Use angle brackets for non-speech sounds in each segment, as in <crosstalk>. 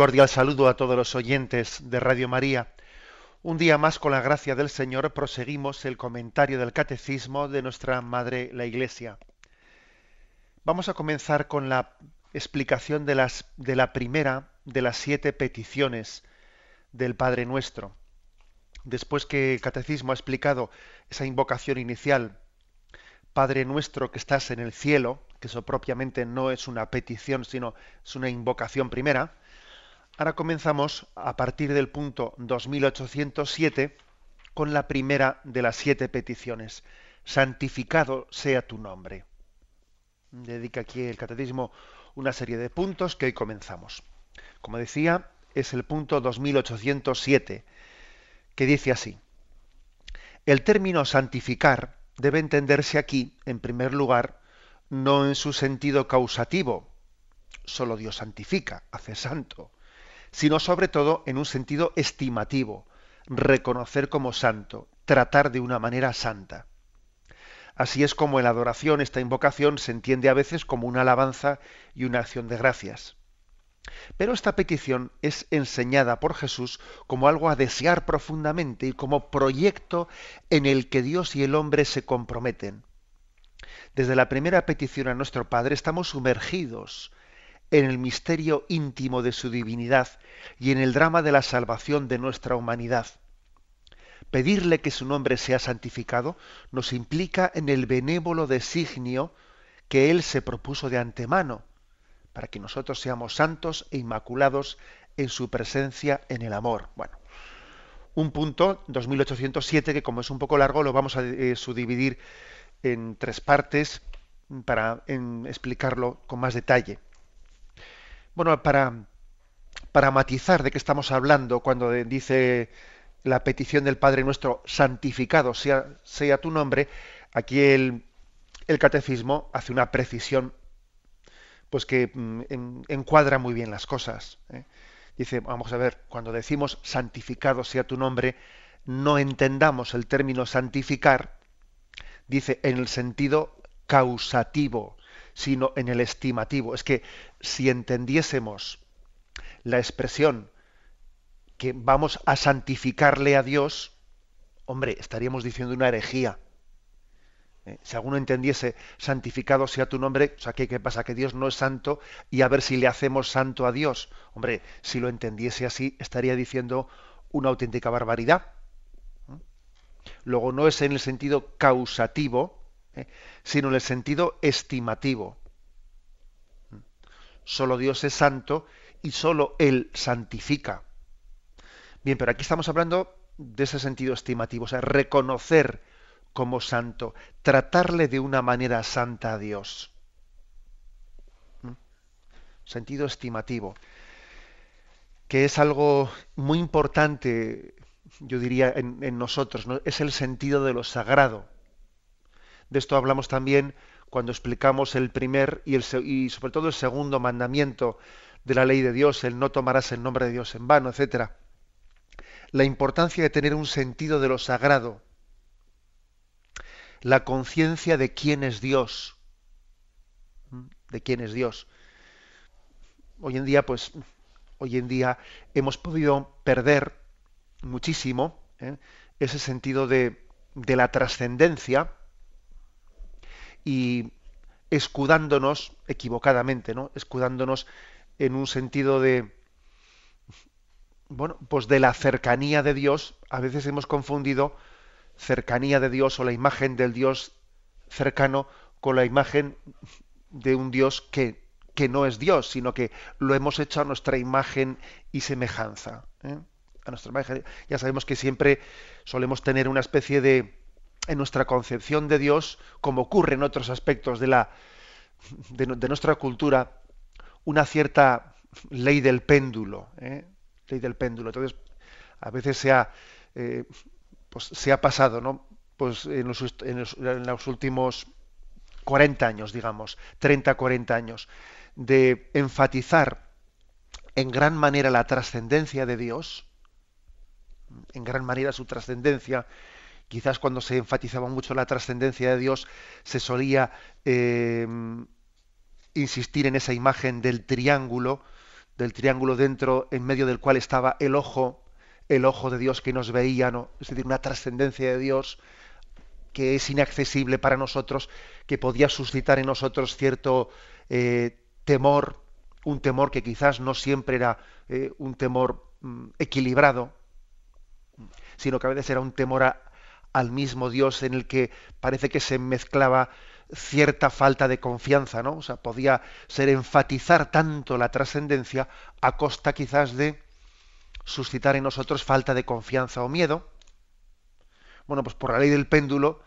Cordial saludo a todos los oyentes de Radio María. Un día más, con la gracia del Señor, proseguimos el comentario del Catecismo de nuestra Madre la Iglesia. Vamos a comenzar con la explicación de, las, de la primera de las siete peticiones del Padre Nuestro. Después que el Catecismo ha explicado esa invocación inicial, Padre Nuestro que estás en el cielo, que eso propiamente no es una petición, sino es una invocación primera, Ahora comenzamos a partir del punto 2807 con la primera de las siete peticiones. Santificado sea tu nombre. Dedica aquí el catecismo una serie de puntos que hoy comenzamos. Como decía, es el punto 2807, que dice así. El término santificar debe entenderse aquí, en primer lugar, no en su sentido causativo, solo Dios santifica, hace santo, sino sobre todo en un sentido estimativo, reconocer como santo, tratar de una manera santa. Así es como en la adoración esta invocación se entiende a veces como una alabanza y una acción de gracias. Pero esta petición es enseñada por Jesús como algo a desear profundamente y como proyecto en el que Dios y el hombre se comprometen. Desde la primera petición a nuestro Padre estamos sumergidos en el misterio íntimo de su divinidad y en el drama de la salvación de nuestra humanidad. Pedirle que su nombre sea santificado nos implica en el benévolo designio que Él se propuso de antemano, para que nosotros seamos santos e inmaculados en su presencia en el amor. Bueno, un punto, 2807, que como es un poco largo, lo vamos a eh, subdividir en tres partes para explicarlo con más detalle. Bueno, para, matizar de qué estamos hablando cuando dice la petición del Padre nuestro, santificado sea, sea tu nombre, aquí el, el, catecismo hace una precisión pues que mm, encuadra muy bien las cosas. ¿eh? Dice, vamos a ver, cuando decimos santificado sea tu nombre, no entendamos el término santificar, dice, en el sentido causativo, sino en el estimativo. Es que si entendiésemos la expresión que vamos a santificarle a Dios, hombre, estaríamos diciendo una herejía. Eh, si alguno entendiese santificado sea tu nombre, o sea, ¿qué, ¿qué, pasa? Que Dios no es santo y a ver si le hacemos santo a Dios. Hombre, si lo entendiese así, estaría diciendo una auténtica barbaridad. ¿Mm? Luego no es en el sentido causativo, ¿eh? sino en el sentido estimativo. Solo Dios es santo y solo Él santifica. Bien, pero aquí estamos hablando de ese sentido estimativo, o sea, reconocer como santo, tratarle de una manera santa a Dios. ¿Mm? Sentido estimativo, que es algo muy importante, yo diría, en, nosotros, es el sentido de lo sagrado. De esto hablamos también cuando explicamos el primer y, el, y sobre todo el segundo mandamiento de la ley de Dios, el no tomarás el nombre de Dios en vano, etcétera. La importancia de tener un sentido de lo sagrado, la conciencia de quién es Dios, de quién es Dios. Hoy en día, pues, hoy en día hemos podido perder muchísimo ¿eh? ese sentido de, de la trascendencia y escudándonos equivocadamente, ¿no? Escudándonos en un sentido de bueno, pues de la cercanía de Dios, a veces hemos confundido cercanía de Dios o la imagen del Dios cercano con la imagen de un Dios que, que no es Dios, sino que lo hemos hecho a nuestra imagen y semejanza. ¿eh? A nuestra imagen. Ya sabemos que siempre solemos tener una especie de en nuestra concepción de Dios, como ocurre en otros aspectos de, la, de, nuestra cultura, una cierta ley del péndulo, ¿eh? ley del péndulo. Entonces, a veces se ha, eh, pues, se ha pasado, ¿no? Pues en los, en los últimos 40 años, digamos, 30, 40 años, de enfatizar en gran manera la trascendencia de Dios, en gran manera su trascendencia, quizás cuando se enfatizaba mucho la trascendencia de Dios, se solía eh, insistir en esa imagen del triángulo, del triángulo dentro, en medio del cual estaba el ojo, el ojo de Dios que nos veía, ¿no? es decir, una trascendencia de Dios que es inaccesible para nosotros, que podía suscitar en nosotros cierto eh, temor, un temor que quizás no siempre era eh, un temor mm, equilibrado, sino que a veces era un temor al mismo Dios en el que parece que se mezclaba cierta falta de confianza, ¿no? O sea, podía ser enfatizar tanto la trascendencia a costa quizás de suscitar en nosotros falta de confianza o miedo. Bueno, pues por la ley del péndulo,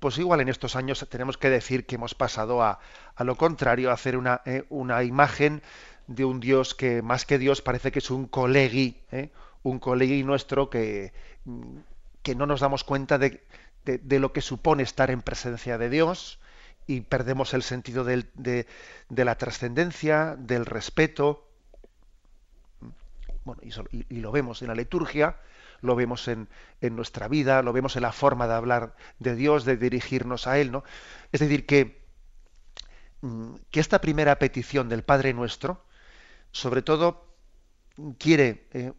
pues igual en estos años tenemos que decir que hemos pasado a, a lo contrario, a hacer una, eh, una, imagen de un Dios que más que Dios parece que es un colegui, ¿eh? un colegui nuestro que, que no nos damos cuenta de, de, lo que supone estar en presencia de Dios y perdemos el sentido de, de, la trascendencia, del respeto. Bueno, y, lo vemos en la liturgia, lo vemos en, en, nuestra vida, lo vemos en la forma de hablar de Dios, de dirigirnos a Él, ¿no? Es decir, que, mm, que esta primera petición del Padre Nuestro, sobre todo, quiere eh,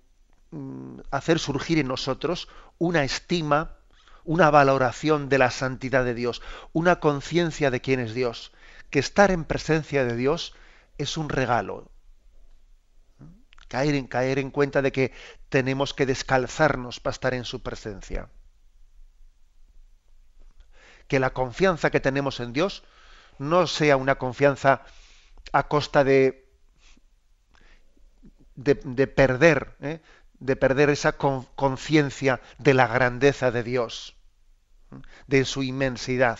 hacer surgir en nosotros una estima, una valoración de la santidad de Dios, una conciencia de quién es Dios, que estar en presencia de Dios es un regalo, caer en, caer en cuenta de que tenemos que descalzarnos para estar en su presencia. Que la confianza que tenemos en Dios no sea una confianza a costa de, de, perder, ¿eh? De perder esa conciencia de la grandeza de Dios, de su inmensidad.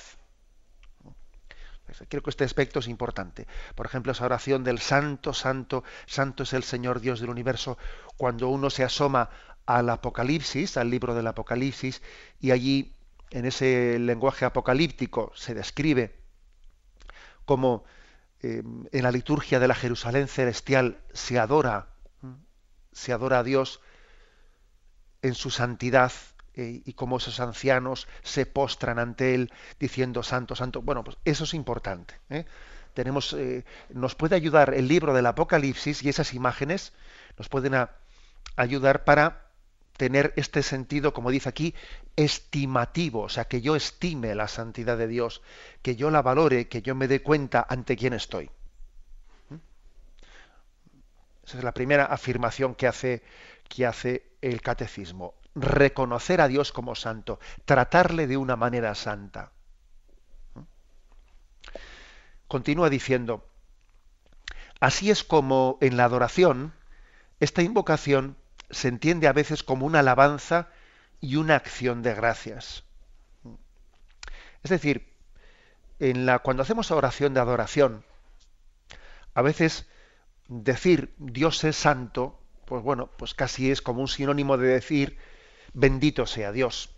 Creo que este aspecto es importante. Por ejemplo, esa oración del Santo, Santo, Santo es el Señor Dios del universo. Cuando uno se asoma al Apocalipsis, al libro del Apocalipsis, y allí, en ese lenguaje apocalíptico, se describe como eh, en la liturgia de la Jerusalén celestial se adora, se adora a Dios en su santidad, eh, y cómo esos ancianos se postran ante él diciendo santo, santo. Bueno, pues eso es importante. ¿eh? Tenemos, eh, nos puede ayudar el libro del Apocalipsis y esas imágenes nos pueden ayudar para tener este sentido, como dice aquí, estimativo, o sea, que yo estime la santidad de Dios, que yo la valore, que yo me dé cuenta ante quién estoy. Esa es la primera afirmación que hace, que hace el catecismo reconocer a Dios como santo, tratarle de una manera santa. Continúa diciendo, así es como en la adoración, esta invocación se entiende a veces como una alabanza y una acción de gracias. Es decir, en la, cuando hacemos oración de adoración, a veces decir Dios es santo, pues bueno, pues casi es como un sinónimo de decir bendito sea Dios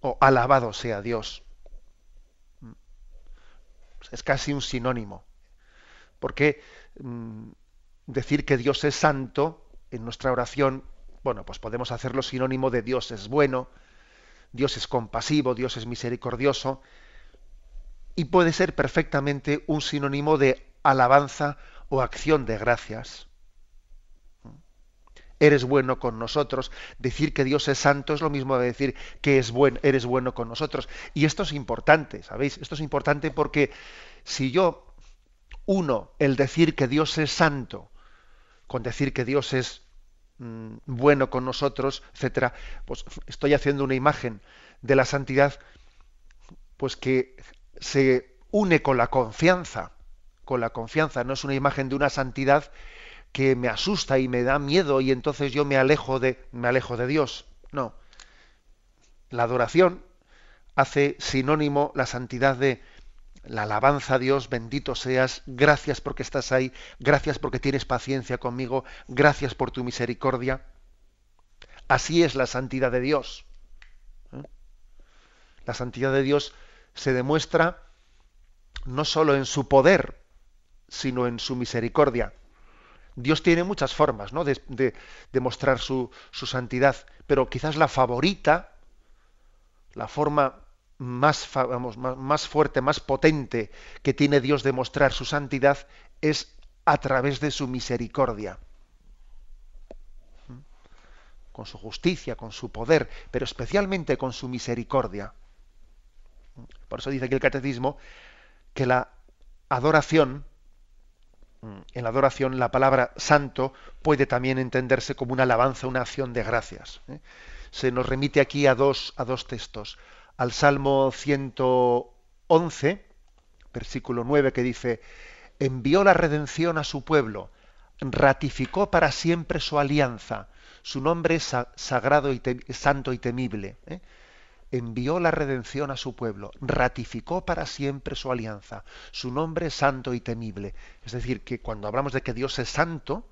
o alabado sea Dios. Es casi un sinónimo. Porque mm, decir que Dios es santo en nuestra oración, bueno, pues podemos hacerlo sinónimo de Dios es bueno, Dios es compasivo, Dios es misericordioso, y puede ser perfectamente un sinónimo de alabanza o acción de gracias eres bueno con nosotros. Decir que Dios es santo es lo mismo de decir que es buen, eres bueno con nosotros. Y esto es importante, ¿sabéis? Esto es importante porque si yo uno el decir que Dios es santo con decir que Dios es mm, bueno con nosotros, etcétera, pues estoy haciendo una imagen de la santidad pues que se une con la confianza, con la confianza, no es una imagen de una santidad que me asusta y me da miedo y entonces yo me alejo de, me alejo de Dios. No. La adoración hace sinónimo la santidad de, la alabanza a Dios, bendito seas, gracias porque estás ahí, gracias porque tienes paciencia conmigo, gracias por tu misericordia. Así es la santidad de Dios. ¿eh? La santidad de Dios se demuestra no solo en su poder, sino en su misericordia. Dios tiene muchas formas ¿no? de, demostrar su, su, santidad, pero quizás la favorita, la forma más, vamos, más, fuerte, más potente que tiene Dios de mostrar su santidad es a través de su misericordia. ¿Mm? Con su justicia, con su poder, pero especialmente con su misericordia. ¿Mm? Por eso dice aquí el catecismo que la adoración en la adoración la palabra santo puede también entenderse como una alabanza, una acción de gracias. ¿eh? Se nos remite aquí a dos, a dos textos. Al Salmo 111, versículo 9, que dice, envió la redención a su pueblo, ratificó para siempre su alianza, su nombre es sagrado y santo y temible. ¿eh? Envió la redención a su pueblo, ratificó para siempre su alianza, su nombre santo y temible. Es decir, que cuando hablamos de que Dios es santo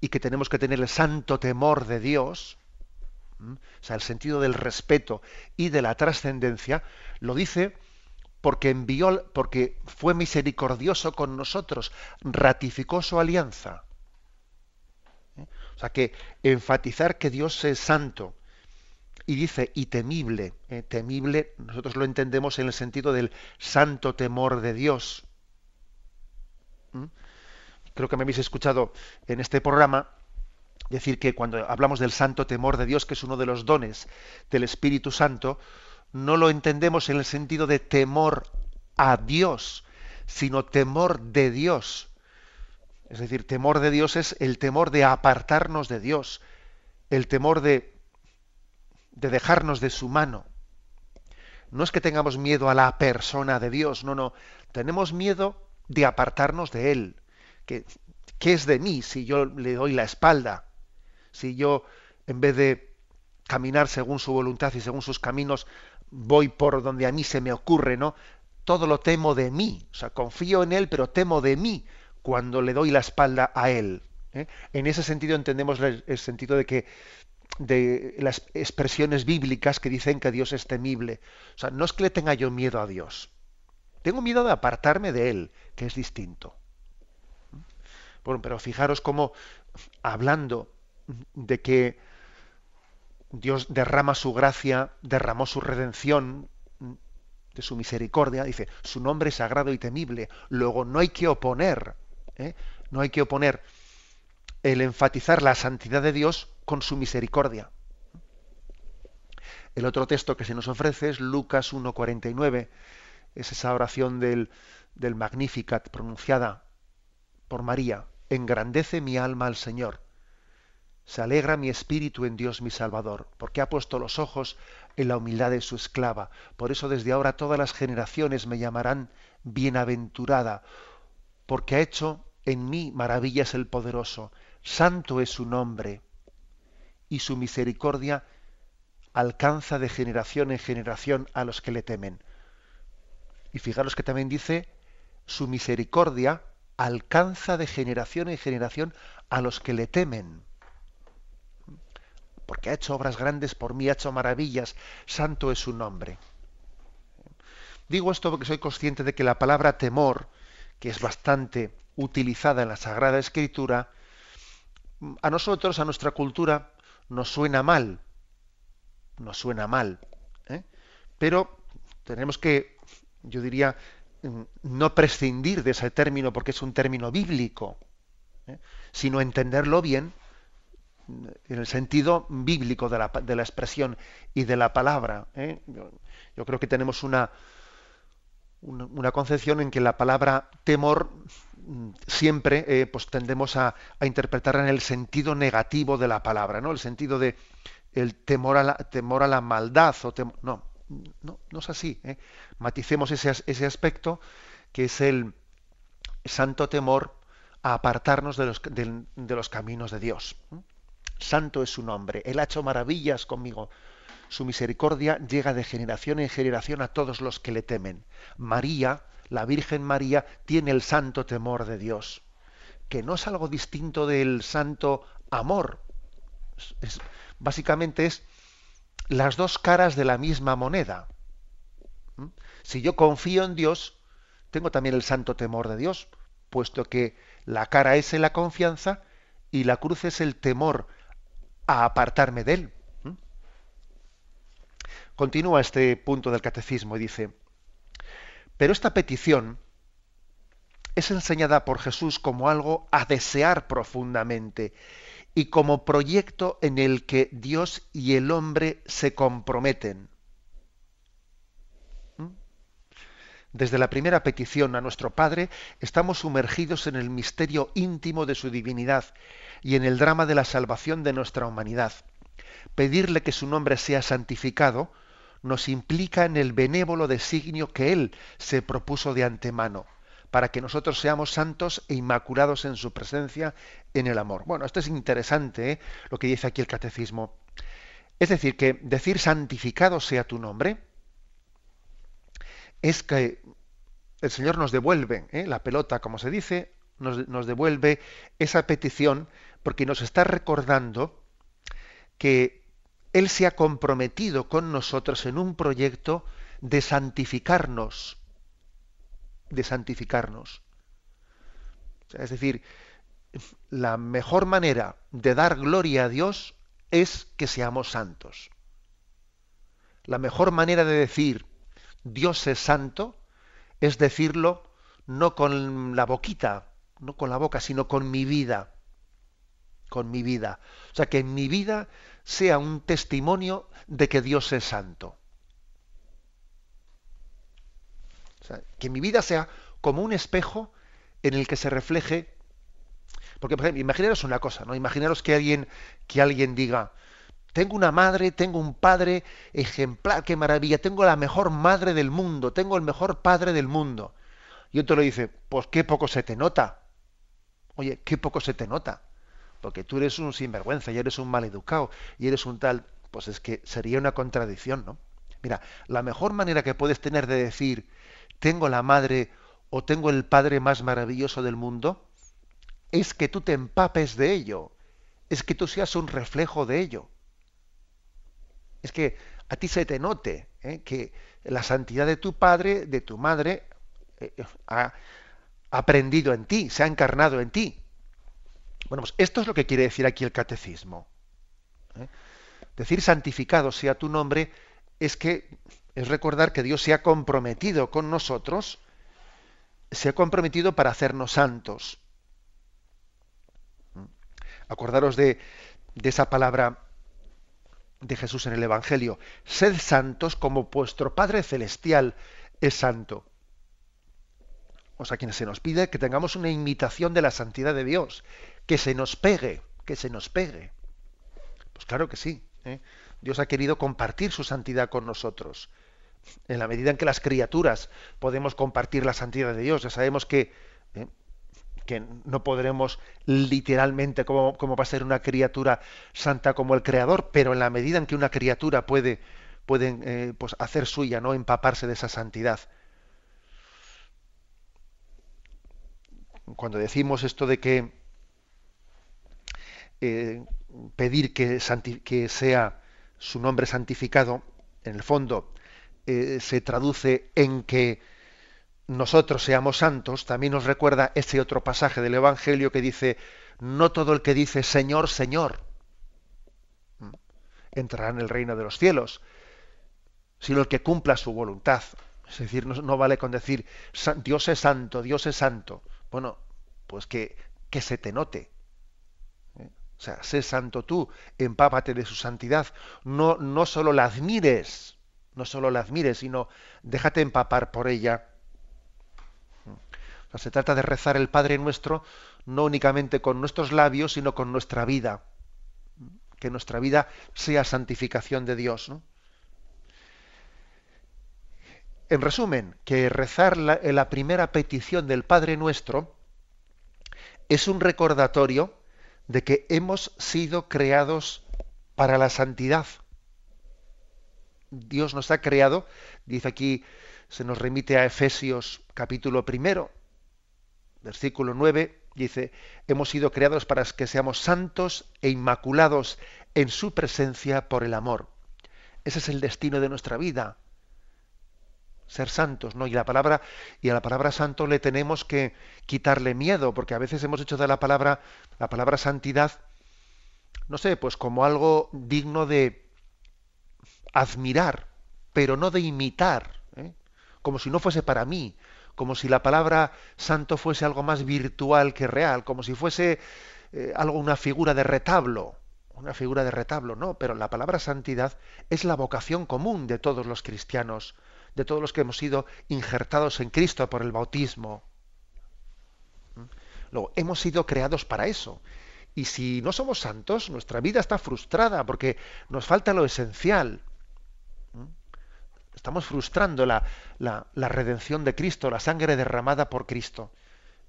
y que tenemos que tener el santo temor de Dios, o sea, el sentido del respeto y de la trascendencia, lo dice porque envió, porque fue misericordioso con nosotros, ratificó su alianza. ¿Eh? O sea que enfatizar que Dios es santo, y dice, y temible. Eh, temible, nosotros lo entendemos en el sentido del santo temor de Dios. ¿Mm? Creo que me habéis escuchado en este programa decir que cuando hablamos del santo temor de Dios, que es uno de los dones del Espíritu Santo, no lo entendemos en el sentido de temor a Dios, sino temor de Dios. Es decir, temor de Dios es el temor de apartarnos de Dios, el temor de de dejarnos de su mano. No es que tengamos miedo a la persona de Dios, no, no. Tenemos miedo de apartarnos de Él. ¿Qué, ¿Qué es de mí si yo le doy la espalda? Si yo, en vez de caminar según su voluntad y según sus caminos, voy por donde a mí se me ocurre, ¿no? Todo lo temo de mí. O sea, confío en Él, pero temo de mí cuando le doy la espalda a Él. ¿eh? En ese sentido entendemos el sentido de que de las expresiones bíblicas que dicen que Dios es temible. O sea, no es que le tenga yo miedo a Dios. Tengo miedo de apartarme de Él, que es distinto. Bueno, pero fijaros cómo, hablando de que Dios derrama su gracia, derramó su redención, de su misericordia, dice, su nombre es sagrado y temible. Luego no hay que oponer, ¿eh? no hay que oponer el enfatizar la santidad de Dios con su misericordia. El otro texto que se nos ofrece es Lucas 1.49, es esa oración del, del Magnificat pronunciada por María. Engrandece mi alma al Señor. Se alegra mi espíritu en Dios mi Salvador, porque ha puesto los ojos en la humildad de su esclava. Por eso desde ahora todas las generaciones me llamarán bienaventurada, porque ha hecho en mí maravillas el poderoso. Santo es su nombre y su misericordia alcanza de generación en generación a los que le temen. Y fijaros que también dice, su misericordia alcanza de generación en generación a los que le temen. Porque ha hecho obras grandes por mí, ha hecho maravillas, santo es su nombre. Digo esto porque soy consciente de que la palabra temor, que es bastante utilizada en la Sagrada Escritura, a nosotros, a nuestra cultura, nos suena mal, nos suena mal, ¿eh? pero tenemos que, yo diría, mm, no prescindir de ese término porque es un término bíblico, ¿eh? sino entenderlo bien mm, en el sentido bíblico de la, de la expresión y de la palabra. ¿eh? Yo, creo que tenemos una, una, concepción en que la palabra temor siempre eh, pues tendemos a, interpretarla en el sentido negativo de la palabra, ¿no? El sentido de el temor a la, temor a la maldad o no, no, no es así. ¿eh? Maticemos ese, ese aspecto que es el santo temor a apartarnos de los, de los caminos de Dios. Santo es su nombre. Él ha hecho maravillas conmigo. Su misericordia llega de generación en generación a todos los que le temen. María, la Virgen María tiene el santo temor de Dios, que no es algo distinto del santo amor. básicamente es las dos caras de la misma moneda. ¿Mm? Si yo confío en Dios, tengo también el santo temor de Dios, puesto que la cara es la confianza y la cruz es el temor a apartarme de él. ¿Mm? Continúa este punto del catecismo y dice, pero esta petición es enseñada por Jesús como algo a desear profundamente y como proyecto en el que Dios y el hombre se comprometen. ¿Mm? Desde la primera petición a nuestro Padre estamos sumergidos en el misterio íntimo de su divinidad y en el drama de la salvación de nuestra humanidad. Pedirle que su nombre sea santificado nos implica en el benévolo designio que Él se propuso de antemano para que nosotros seamos santos e inmaculados en su presencia en el amor. Bueno, esto es interesante ¿eh? lo que dice aquí el catecismo. Es decir, que decir santificado sea tu nombre es que el Señor nos devuelve ¿eh? la pelota, como se dice, nos, nos devuelve esa petición porque nos está recordando que Él se ha comprometido con nosotros en un proyecto de santificarnos de santificarnos. es decir, la mejor manera de dar gloria a Dios es que seamos santos. La mejor manera de decir Dios es santo es decirlo no con la boquita, no con la boca, sino con mi vida. Con mi vida. O sea, que en mi vida sea un testimonio de que Dios es santo. que mi vida sea como un espejo en el que se refleje. Porque, por ejemplo, imaginaros una cosa, ¿no? Imaginaros que alguien, que alguien diga, tengo una madre, tengo un padre ejemplar, qué maravilla, tengo la mejor madre del mundo, tengo el mejor padre del mundo. Y otro le dice, pues qué poco se te nota. Oye, qué poco se te nota. Porque tú eres un sinvergüenza y eres un maleducado y eres un tal. Pues es que sería una contradicción, ¿no? Mira, la mejor manera que puedes tener de decir tengo la madre o tengo el padre más maravilloso del mundo, es que tú te empapes de ello, es que tú seas un reflejo de ello. Es que a ti se te note ¿eh? que la santidad de tu padre, de tu madre, eh, ha aprendido en ti, se ha encarnado en ti. Bueno, pues esto es lo que quiere decir aquí el catecismo. ¿eh? Decir santificado sea tu nombre es que es recordar que Dios se ha comprometido con nosotros, se ha comprometido para hacernos santos. Acordaros de, esa palabra de Jesús en el Evangelio, sed santos como vuestro Padre Celestial es santo. O sea, quien se nos pide que tengamos una imitación de la santidad de Dios, que se nos pegue, que se nos pegue. Pues claro que sí. ¿eh? Dios ha querido compartir su santidad con nosotros. En la medida en que las criaturas podemos compartir la santidad de Dios, ya sabemos que, ¿eh? que no podremos literalmente, como, va a ser una criatura santa como el Creador, pero en la medida en que una criatura puede, eh, pues hacer suya, ¿no? empaparse de esa santidad. Cuando decimos esto de que eh, pedir que, sea su nombre santificado, en el fondo eh, se traduce en que nosotros seamos santos, también nos recuerda ese otro pasaje del Evangelio que dice, no todo el que dice Señor, Señor, entrará en el reino de los cielos, sino el que cumpla su voluntad. Es decir, no, vale con decir Dios es santo, Dios es santo. Bueno, pues que se te note. O sea, sé santo tú, empápate de su santidad. No, no solo la admires, no solo la admires, sino déjate empapar por ella. se trata de rezar el Padre nuestro no únicamente con nuestros labios, sino con nuestra vida. Que nuestra vida sea santificación de Dios. En resumen, que rezar la primera petición del Padre nuestro es un recordatorio de que hemos sido creados para la santidad. Dios nos ha creado, dice aquí se nos remite a Efesios capítulo primero, versículo 9, dice, hemos sido creados para que seamos santos e inmaculados en su presencia por el amor. Ese es el destino de nuestra vida, ser santos, ¿no? Y la palabra y a la palabra santo le tenemos que quitarle miedo, porque a veces hemos hecho de la palabra la palabra santidad no sé, pues como algo digno de admirar, pero no de imitar, ¿eh? como si no fuese para mí, como si la palabra santo fuese algo más virtual que real, como si fuese eh, algo, una figura de retablo, una figura de retablo, no, pero la palabra santidad es la vocación común de todos los cristianos, de todos los que hemos sido injertados en Cristo por el bautismo. ¿Mm? Luego, hemos sido creados para eso. Y si no somos santos, nuestra vida está frustrada porque nos falta lo esencial. ¿Mm? Estamos frustrando la, redención de Cristo, la sangre derramada por Cristo,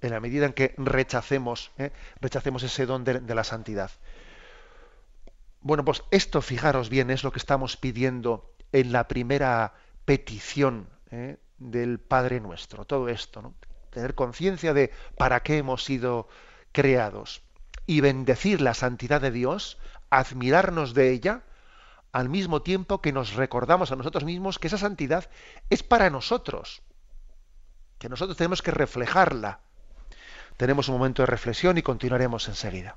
en la medida en que rechacemos, ¿eh? rechacemos ese don de, la santidad. Bueno, pues esto, fijaros bien, es lo que estamos pidiendo en la primera petición ¿eh? del Padre nuestro. Todo esto. Tener conciencia de para qué hemos sido creados y bendecir la santidad de Dios, admirarnos de ella, al mismo tiempo que nos recordamos a nosotros mismos que esa santidad es para nosotros, que nosotros tenemos que reflejarla. Tenemos un momento de reflexión y continuaremos enseguida.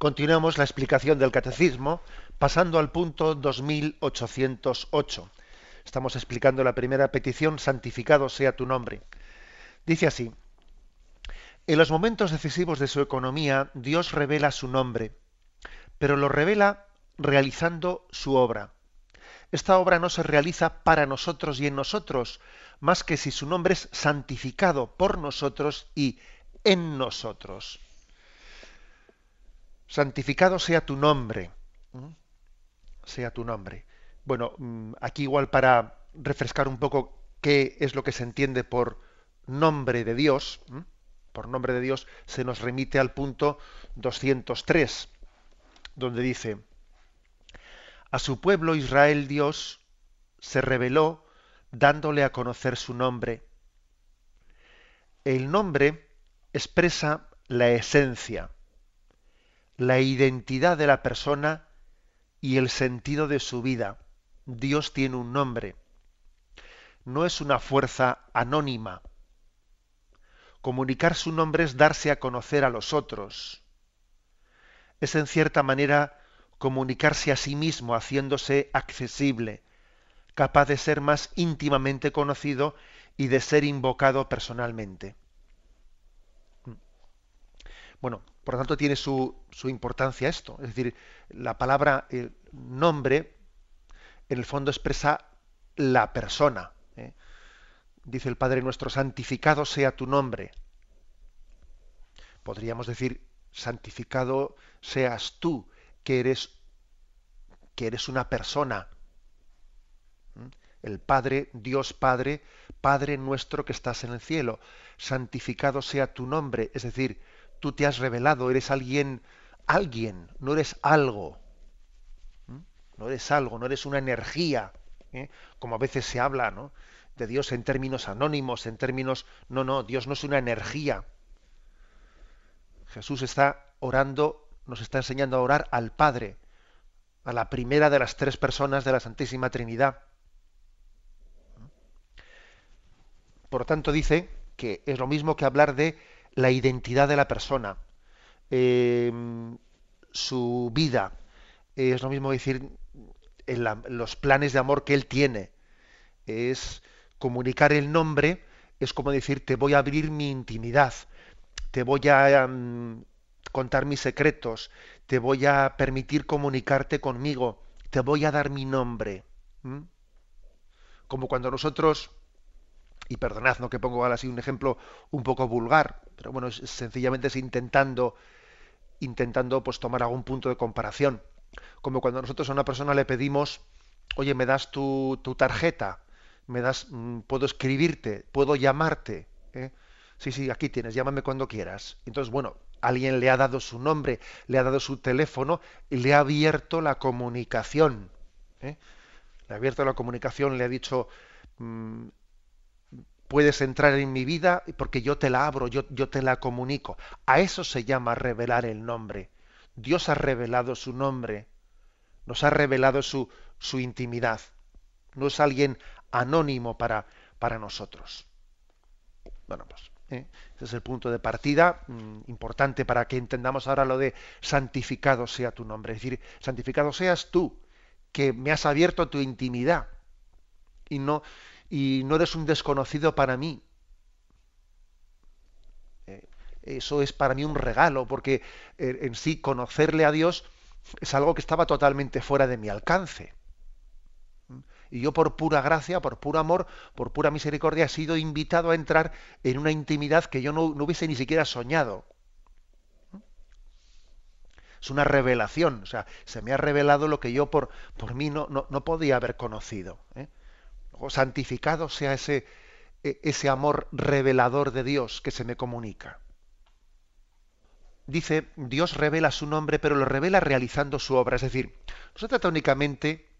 Continuamos la explicación del catecismo pasando al punto 2808. Estamos explicando la primera petición, santificado sea tu nombre. Dice así, en los momentos decisivos de su economía, Dios revela su nombre, pero lo revela realizando su obra. Esta obra no se realiza para nosotros y en nosotros, más que si su nombre es santificado por nosotros y en nosotros santificado sea tu nombre. Sea tu nombre. Bueno, mm, aquí igual para refrescar un poco qué es lo que se entiende por nombre de Dios, por nombre de Dios, se nos remite al punto 203, donde dice, a su pueblo Israel Dios se reveló dándole a conocer su nombre. El nombre expresa la esencia la identidad de la persona y el sentido de su vida. Dios tiene un nombre. No es una fuerza anónima. Comunicar su nombre es darse a conocer a los otros. Es en cierta manera comunicarse a sí mismo haciéndose accesible, capaz de ser más íntimamente conocido y de ser invocado personalmente. Bueno, por lo tanto tiene su, importancia esto. Es decir, la palabra el nombre en el fondo expresa la persona. ¿eh? Dice el Padre nuestro, santificado sea tu nombre. Podríamos decir, santificado seas tú, que eres, que eres una persona. El Padre, Dios Padre, Padre nuestro que estás en el cielo. Santificado sea tu nombre. Es decir, tú te has revelado, eres alguien, alguien, no eres algo. No eres algo, no eres una energía, ¿eh? como a veces se habla, ¿no? De Dios en términos anónimos, en términos. No, no, Dios no es una energía. Jesús está orando, nos está enseñando a orar al Padre. a la primera de las tres personas de la Santísima Trinidad. Por tanto, dice que es lo mismo que hablar de la identidad de la persona, eh, su vida, es lo mismo decir los planes de amor que él tiene, es comunicar el nombre, es como decir, te voy a abrir mi intimidad, te voy a mm, contar mis secretos, te voy a permitir comunicarte conmigo, te voy a dar mi nombre. Como cuando nosotros, y perdonad ¿no? que pongo así un ejemplo un poco vulgar, pero bueno, sencillamente es intentando, intentando pues tomar algún punto de comparación. Como cuando nosotros a una persona le pedimos, oye, me das tu, tu tarjeta, me das, mm, puedo escribirte, puedo llamarte. ¿eh? Sí, sí, aquí tienes, llámame cuando quieras. Entonces, bueno, alguien le ha dado su nombre, le ha dado su teléfono y le ha abierto la comunicación. ¿eh? Le ha abierto la comunicación, le ha dicho, mm, puedes entrar en mi vida porque yo te la abro, yo, yo te la comunico. A eso se llama revelar el nombre. Dios ha revelado su nombre, nos ha revelado su, su intimidad. No es alguien anónimo para, para nosotros. Bueno, pues ¿eh? ese es el punto de partida mm, importante para que entendamos ahora lo de santificado sea tu nombre. Es decir, santificado seas tú, que me has abierto tu intimidad y no, y no eres un desconocido para mí. Eh, eso es para mí un regalo, porque eh, en sí conocerle a Dios es algo que estaba totalmente fuera de mi alcance. Y yo por pura gracia, por puro amor, por pura misericordia, he sido invitado a entrar en una intimidad que yo no, hubiese ni siquiera soñado. Es una revelación, o sea, se me ha revelado lo que yo por, por mí no, no, podía haber conocido. ¿eh? Santificado sea ese, e, ese amor revelador de Dios que se me comunica. Dice, Dios revela su nombre, pero lo revela realizando su obra. Es decir, no se trata únicamente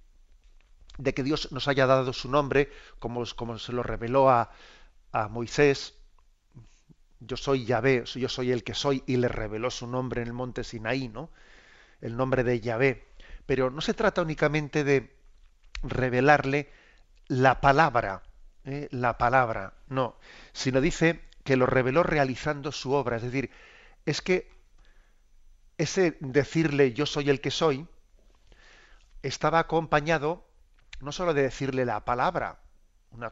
de que Dios nos haya dado su nombre, como, como se lo reveló a, a Moisés, yo soy Yahvé, yo soy el que soy, y le reveló su nombre en el monte Sinaí, ¿no? El nombre de Yahvé. Pero no se trata únicamente de revelarle la palabra, ¿eh? la palabra, no, sino dice que lo reveló realizando su obra. Es decir, es que ese decirle yo soy el que soy estaba acompañado no solo de decirle la palabra,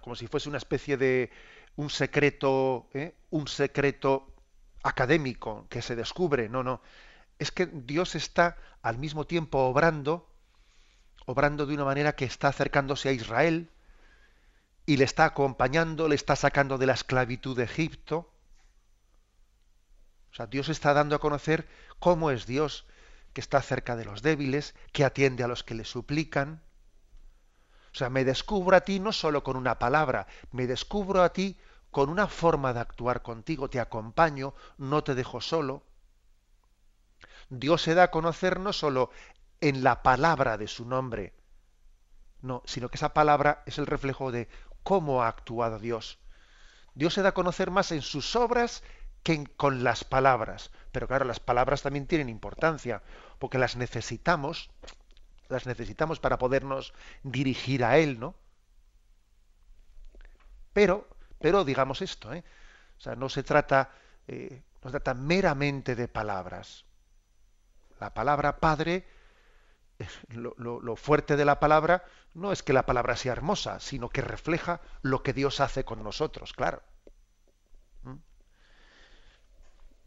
como si fuese una especie de un secreto, ¿eh? un secreto académico que se descubre, no, no, es que Dios está al mismo tiempo obrando, obrando de una manera que está acercándose a Israel y le está acompañando, le está sacando de la esclavitud de Egipto. O sea, Dios está dando a conocer cómo es Dios, que está cerca de los débiles, que atiende a los que le suplican. O sea, me descubro a ti no solo con una palabra, me descubro a ti con una forma de actuar contigo, te acompaño, no te dejo solo. Dios se da a conocer no solo en la palabra de su nombre, no, sino que esa palabra es el reflejo de cómo ha actuado Dios. Dios se da a conocer más en sus obras que con las palabras. Pero claro, las palabras también tienen importancia, porque las necesitamos las necesitamos para podernos dirigir a Él, ¿no? Pero, pero digamos esto, ¿eh? O sea, no se trata, eh, no se trata meramente de palabras. La palabra Padre, <laughs> lo, fuerte de la palabra no es que la palabra sea hermosa, sino que refleja lo que Dios hace con nosotros, claro. ¿Mm?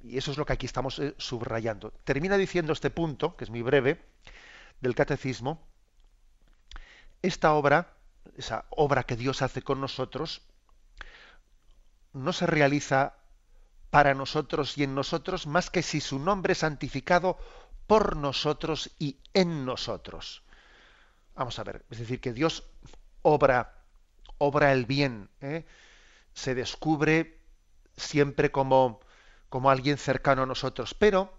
Y eso es lo que aquí estamos eh, subrayando. Termina diciendo este punto, que es muy breve, del catecismo, esta obra, esa obra que Dios hace con nosotros, no se realiza para nosotros y en nosotros más que si su nombre santificado por nosotros y en nosotros. Vamos a ver, es decir, que Dios obra, obra el bien, ¿eh? se descubre siempre como, como alguien cercano a nosotros, pero,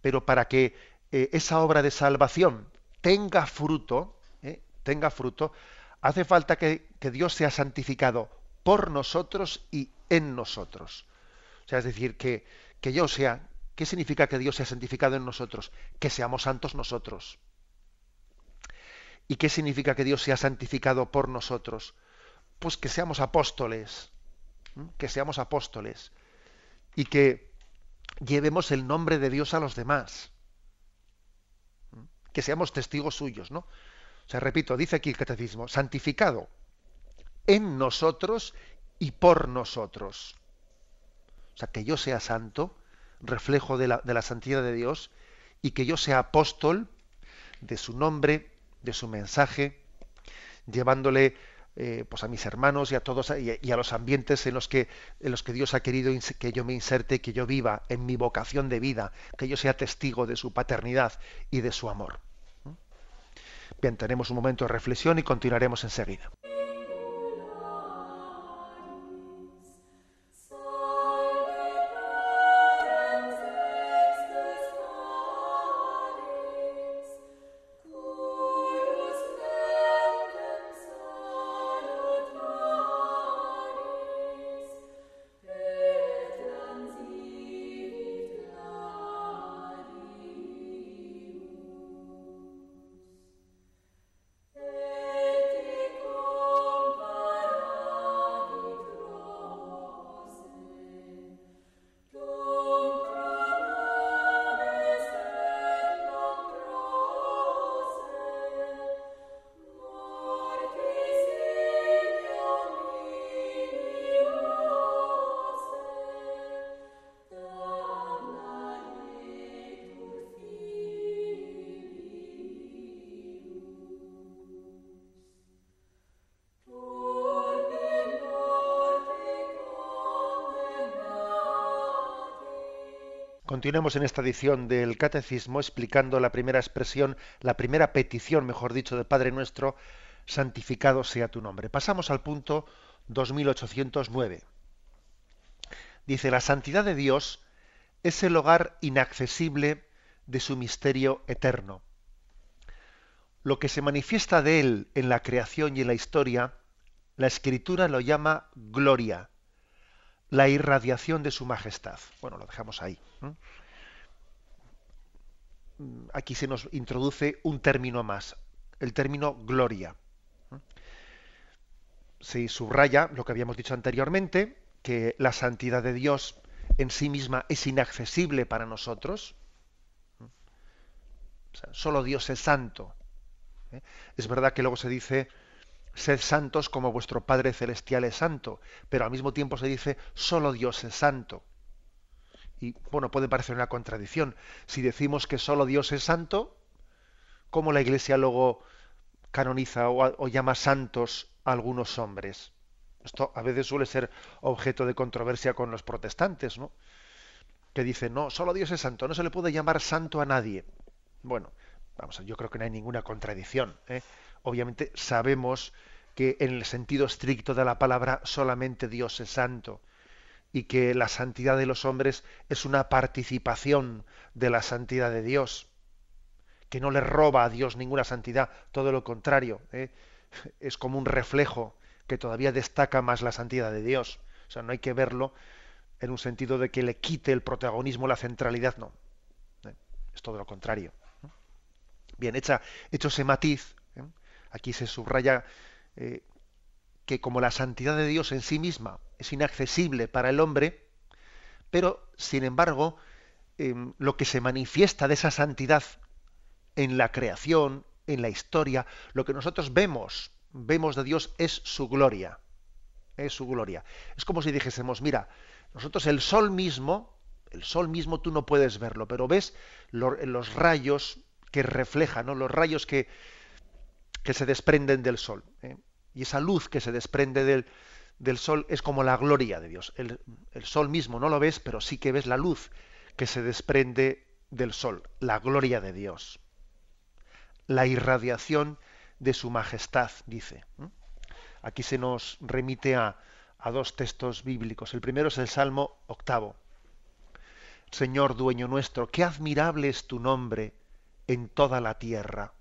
pero para que eh, esa obra de salvación tenga fruto, eh, tenga fruto, hace falta que, Dios sea santificado por nosotros y en nosotros. O sea, es decir, que, que yo sea, ¿qué significa que Dios sea santificado en nosotros? Que seamos santos nosotros. ¿Y qué significa que Dios sea santificado por nosotros? Pues que seamos apóstoles, que seamos apóstoles y que llevemos el nombre de Dios a los demás, que seamos testigos suyos, ¿no? O sea, repito, dice aquí el catecismo, santificado en nosotros y por nosotros. O sea, que yo sea santo, reflejo de la, de la santidad de Dios, y que yo sea apóstol de su nombre, de su mensaje, llevándole eh, pues a mis hermanos y a todos y a, los ambientes en los que en los que Dios ha querido que yo me inserte, que yo viva en mi vocación de vida, que yo sea testigo de su paternidad y de su amor. ¿Mm? Bien, tenemos un momento de reflexión y continuaremos enseguida. Continuemos en esta edición del Catecismo explicando la primera expresión, la primera petición, mejor dicho, del Padre Nuestro, santificado sea tu nombre. Pasamos al punto 2809. Dice, la santidad de Dios es el hogar inaccesible de su misterio eterno. Lo que se manifiesta de Él en la creación y en la historia, la Escritura lo llama gloria la irradiación de su majestad. Bueno, lo dejamos ahí. Aquí se nos introduce un término más, el término gloria. Se subraya lo que habíamos dicho anteriormente, que la santidad de Dios en sí misma es inaccesible para nosotros. solo Dios es santo. ¿eh? Es verdad que luego se dice sed santos como vuestro Padre Celestial es santo, pero al mismo tiempo se dice, solo Dios es santo. Y bueno, puede parecer una contradicción. Si decimos que solo Dios es santo, ¿cómo la Iglesia luego canoniza o, llama santos a algunos hombres? Esto a veces suele ser objeto de controversia con los protestantes, ¿no? Que dicen, no, solo Dios es santo, no se le puede llamar santo a nadie. Bueno, vamos, yo creo que no hay ninguna contradicción. ¿eh? Obviamente sabemos que en el sentido estricto de la palabra solamente Dios es santo y que la santidad de los hombres es una participación de la santidad de Dios, que no le roba a Dios ninguna santidad, todo lo contrario, ¿eh? es como un reflejo que todavía destaca más la santidad de Dios. O sea, no hay que verlo en un sentido de que le quite el protagonismo, la centralidad, no. ¿eh? Es todo lo contrario. Bien, hecha, hecho ese matiz, Aquí se subraya eh, que como la santidad de Dios en sí misma es inaccesible para el hombre, pero sin embargo em, lo que se manifiesta de esa santidad en la creación, en la historia, lo que nosotros vemos, vemos de Dios es su gloria. Es su gloria. Es como si dijésemos, mira, nosotros el sol mismo, el sol mismo tú no puedes verlo, pero ves los rayos que reflejan, ¿no? los rayos que, que se desprenden del sol. ¿eh? Y esa luz que se desprende del, del, sol es como la gloria de Dios. El, el, sol mismo no lo ves, pero sí que ves la luz que se desprende del sol, la gloria de Dios. La irradiación de su majestad, dice. Aquí se nos remite a, a dos textos bíblicos. El primero es el Salmo octavo. Señor dueño nuestro, qué admirable es tu nombre en toda la tierra.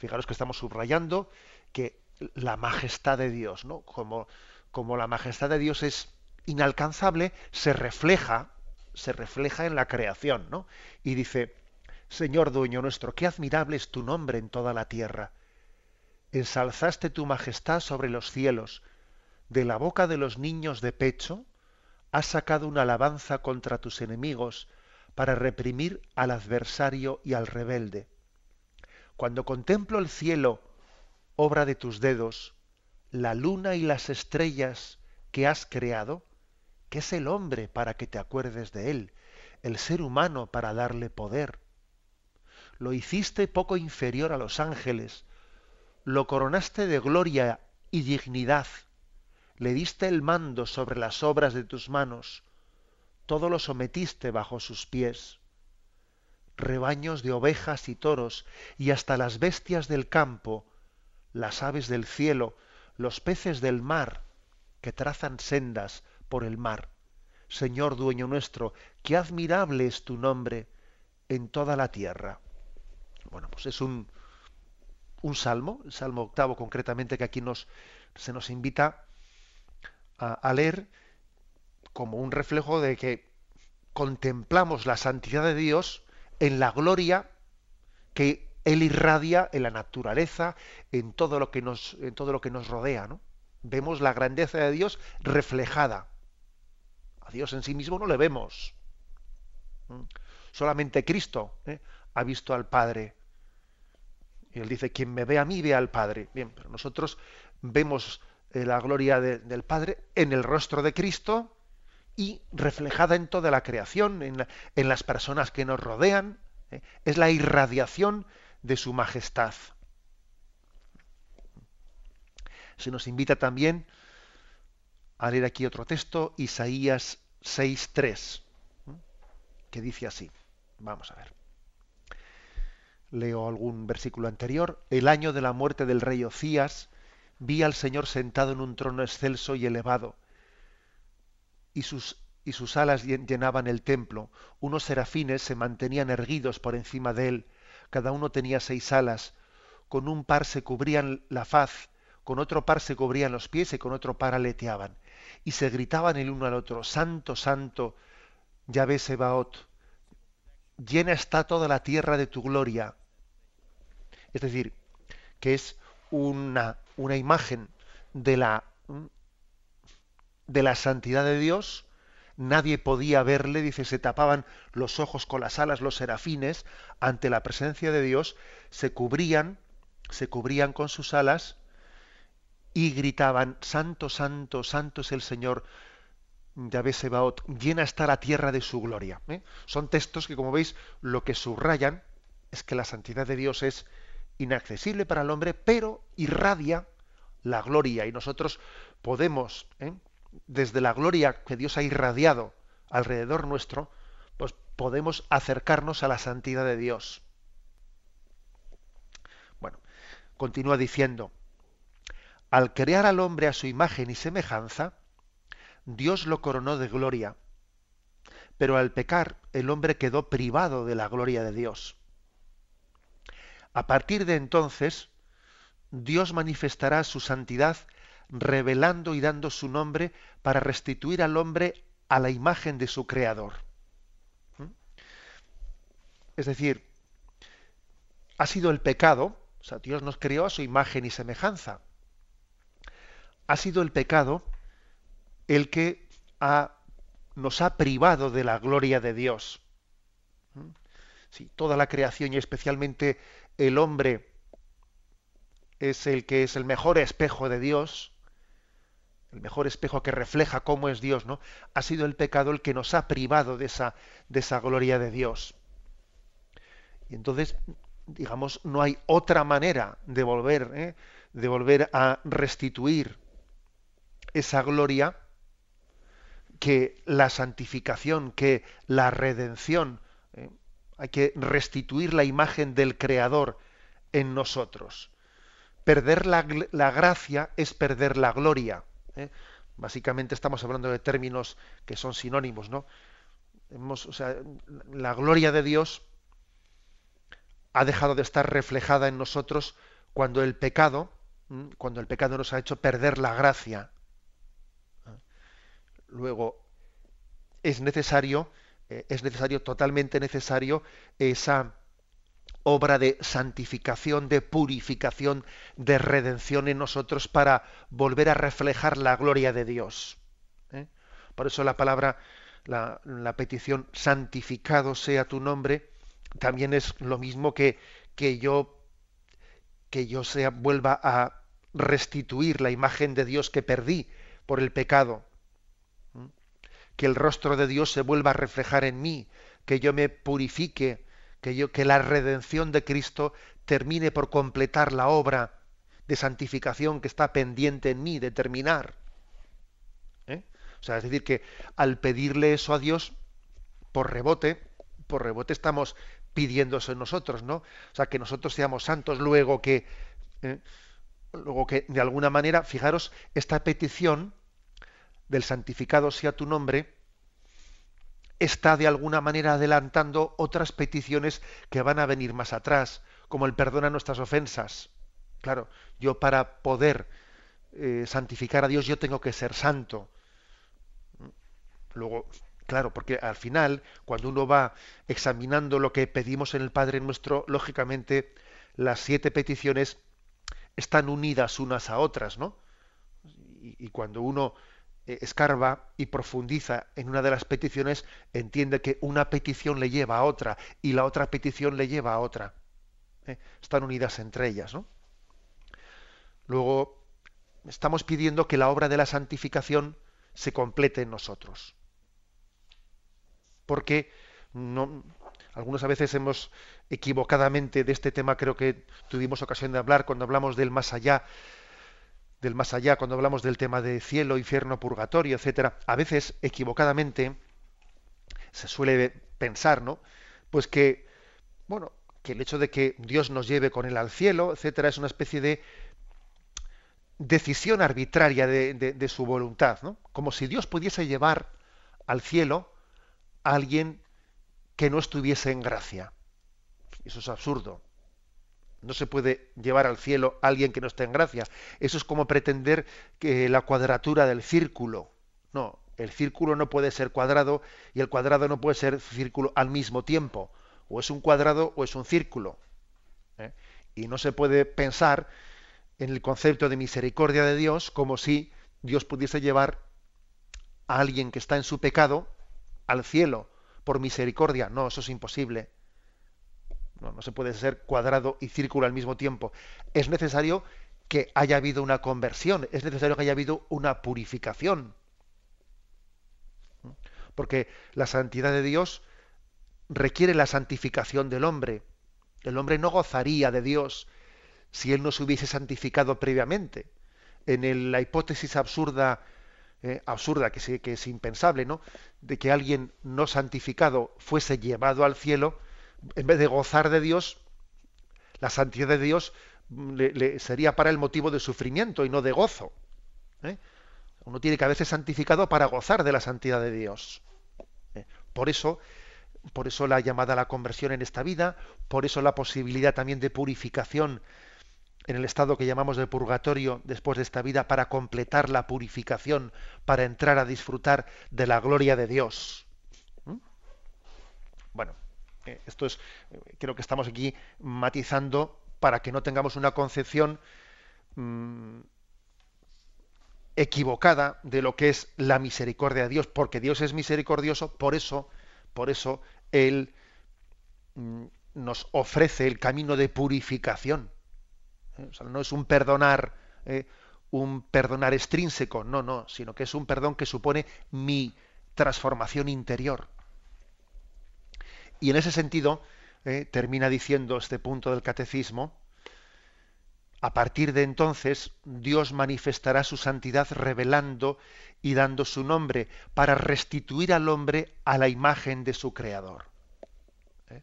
Fijaros que estamos subrayando que la majestad de Dios, ¿no? Como, como la majestad de Dios es inalcanzable, se refleja, se refleja en la creación, ¿no? Y dice, Señor dueño nuestro, qué admirable es tu nombre en toda la tierra. Ensalzaste tu majestad sobre los cielos. De la boca de los niños de pecho has sacado una alabanza contra tus enemigos para reprimir al adversario y al rebelde. Cuando contemplo el cielo, obra de tus dedos, la luna y las estrellas que has creado, ¿qué es el hombre para que te acuerdes de él? El ser humano para darle poder. Lo hiciste poco inferior a los ángeles, lo coronaste de gloria y dignidad, le diste el mando sobre las obras de tus manos, todo lo sometiste bajo sus pies. Rebaños de ovejas y toros, y hasta las bestias del campo, las aves del cielo, los peces del mar, que trazan sendas por el mar. Señor dueño nuestro, qué admirable es tu nombre en toda la tierra. Bueno, pues es un, un salmo, el salmo octavo concretamente, que aquí nos, se nos invita a, a leer como un reflejo de que contemplamos la santidad de Dios en la gloria que Él irradia en la naturaleza, en todo lo que nos, en todo lo que nos rodea. ¿no? Vemos la grandeza de Dios reflejada. A Dios en sí mismo no le vemos. ¿Mm? Solamente Cristo ¿eh? ha visto al Padre. Y él dice, quien me ve a mí, ve al Padre. Bien, pero nosotros vemos eh, la gloria de, del Padre en el rostro de Cristo y reflejada en toda la creación, en, en las personas que nos rodean. ¿eh? Es la irradiación de su majestad. Se nos invita también a leer aquí otro texto, Isaías 6.3, que dice así. Vamos a ver. Leo algún versículo anterior. El año de la muerte del rey Ocías, vi al Señor sentado en un trono excelso y elevado, y sus, y sus alas llenaban el templo. Unos serafines se mantenían erguidos por encima de él, cada uno tenía seis alas, con un par se cubrían la faz, con otro par se cubrían los pies y con otro par aleteaban. Y se gritaban el uno al otro, Santo, Santo, Yahvé Sebaot, llena está toda la tierra de tu gloria. Es decir, que es una, una imagen de la, de la santidad de Dios, nadie podía verle, dice, se tapaban los ojos con las alas los serafines ante la presencia de Dios, se cubrían, se cubrían con sus alas y gritaban, Santo, Santo, Santo es el Señor, Yahvé Sebaot, llena está la tierra de su gloria. ¿eh? Son textos que, como veis, lo que subrayan es que la santidad de Dios es inaccesible para el hombre, pero irradia la gloria y nosotros podemos, ¿eh? Desde la gloria que Dios ha irradiado alrededor nuestro, pues podemos acercarnos a la santidad de Dios. Bueno, continúa diciendo, al crear al hombre a su imagen y semejanza, Dios lo coronó de gloria. Pero al pecar, el hombre quedó privado de la gloria de Dios. A partir de entonces, Dios manifestará su santidad revelando y dando su nombre para restituir al hombre a la imagen de su creador. ¿Mm? Es decir, ha sido el pecado, o sea, Dios nos creó a su imagen y semejanza. Ha sido el pecado el que nos ha privado de la gloria de Dios. ¿Mm? Sí, toda la creación y especialmente el hombre es el que es el mejor espejo de Dios, el mejor espejo que refleja cómo es Dios, ¿no? Ha sido el pecado el que nos ha privado de esa, de esa gloria de Dios. Y entonces, digamos, no hay otra manera de volver, ¿eh? de volver a restituir esa gloria que la santificación, que la redención, ¿eh? hay que restituir la imagen del Creador en nosotros. Perder la, la gracia es perder la gloria. ¿Eh? Básicamente estamos hablando de términos que son sinónimos, ¿no? Hemos, la gloria de Dios ha dejado de estar reflejada en nosotros cuando el pecado, cuando el pecado nos ha hecho perder la gracia. Luego, es necesario, eh, es necesario, totalmente necesario, esa, obra de santificación, de purificación, de redención en nosotros para volver a reflejar la gloria de Dios. ¿eh? Por eso la palabra, la, petición santificado sea tu nombre, también es lo mismo que, que yo que yo sea, vuelva a restituir la imagen de Dios que perdí por el pecado. ¿Mm? Que el rostro de Dios se vuelva a reflejar en mí, que yo me purifique, que la redención de Cristo termine por completar la obra de santificación que está pendiente en mí de terminar. ¿Eh? O sea, es decir que al pedirle eso a Dios por rebote, por rebote estamos pidiéndose nosotros, ¿no? O sea, que nosotros seamos santos luego que ¿eh? luego que de alguna manera, fijaros, esta petición del santificado sea tu nombre está de alguna manera adelantando otras peticiones que van a venir más atrás, como el perdón a nuestras ofensas. Claro, yo para poder eh, santificar a Dios yo tengo que ser santo. Luego, claro, porque al final, cuando uno va examinando lo que pedimos en el Padre nuestro, lógicamente las siete peticiones están unidas unas a otras, ¿no? y cuando uno escarba y profundiza en una de las peticiones, entiende que una petición le lleva a otra y la otra petición le lleva a otra. ¿eh? Están unidas entre ellas. ¿no? Luego, estamos pidiendo que la obra de la santificación se complete en nosotros. Porque no, algunas veces hemos equivocadamente de este tema, creo que tuvimos ocasión de hablar cuando hablamos del más allá, del más allá, cuando hablamos del tema de cielo, infierno, purgatorio, etcétera, a veces equivocadamente se suele pensar, ¿no? Pues que, bueno, que el hecho de que Dios nos lleve con él al cielo, etcétera, es una especie de decisión arbitraria de, de su voluntad, ¿no? Como si Dios pudiese llevar al cielo a alguien que no estuviese en gracia. Eso es absurdo. No se puede llevar al cielo a alguien que no esté en gracia. Eso es como pretender que la cuadratura del círculo. No, el círculo no puede ser cuadrado y el cuadrado no puede ser círculo al mismo tiempo. O es un cuadrado o es un círculo. ¿eh? Y no se puede pensar en el concepto de misericordia de Dios como si Dios pudiese llevar a alguien que está en su pecado al cielo por misericordia. No, eso es imposible. No, se puede ser cuadrado y círculo al mismo tiempo. Es necesario que haya habido una conversión, es necesario que haya habido una purificación. Porque la santidad de Dios requiere la santificación del hombre. El hombre no gozaría de Dios si él no se hubiese santificado previamente. En la hipótesis absurda, eh, absurda que, que es impensable, ¿no? De que alguien no santificado fuese llevado al cielo, en vez de gozar de Dios, la santidad de Dios mm, le, sería para el motivo de sufrimiento y no de gozo. ¿eh? Uno tiene que haberse santificado para gozar de la santidad de Dios. ¿eh? Por eso, por eso la llamada a la conversión en esta vida, por eso la posibilidad también de purificación en el estado que llamamos de purgatorio después de esta vida para completar la purificación, para entrar a disfrutar de la gloria de Dios. Bueno, esto es, eh, creo que estamos aquí matizando para que no tengamos una concepción mm, equivocada de lo que es la misericordia de Dios, porque Dios es misericordioso, por eso, por eso Él mm, nos ofrece el camino de purificación. ¿eh? no es un perdonar, un perdonar extrínseco, no, no, sino que es un perdón que supone mi transformación interior. Y en ese sentido, eh, termina diciendo este punto del catecismo, a partir de entonces Dios manifestará su santidad revelando y dando su nombre para restituir al hombre a la imagen de su Creador. ¿Eh?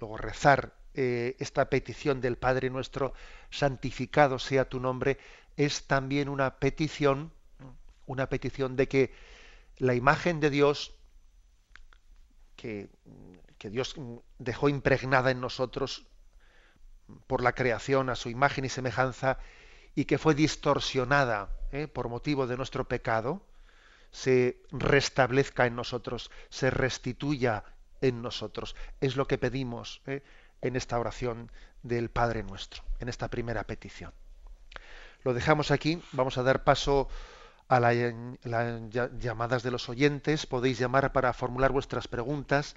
Luego rezar eh, esta petición del Padre nuestro, santificado sea tu nombre, es también una petición, una petición de que la imagen de Dios, que que Dios dejó impregnada en nosotros por la creación a su imagen y semejanza y que fue distorsionada ¿eh? por motivo de nuestro pecado, se restablezca en nosotros, se restituya en nosotros. Es lo que pedimos. ¿eh? en esta oración del Padre nuestro, en esta primera petición. Lo dejamos aquí, vamos a dar paso a las llamadas de los oyentes. Podéis llamar para formular vuestras preguntas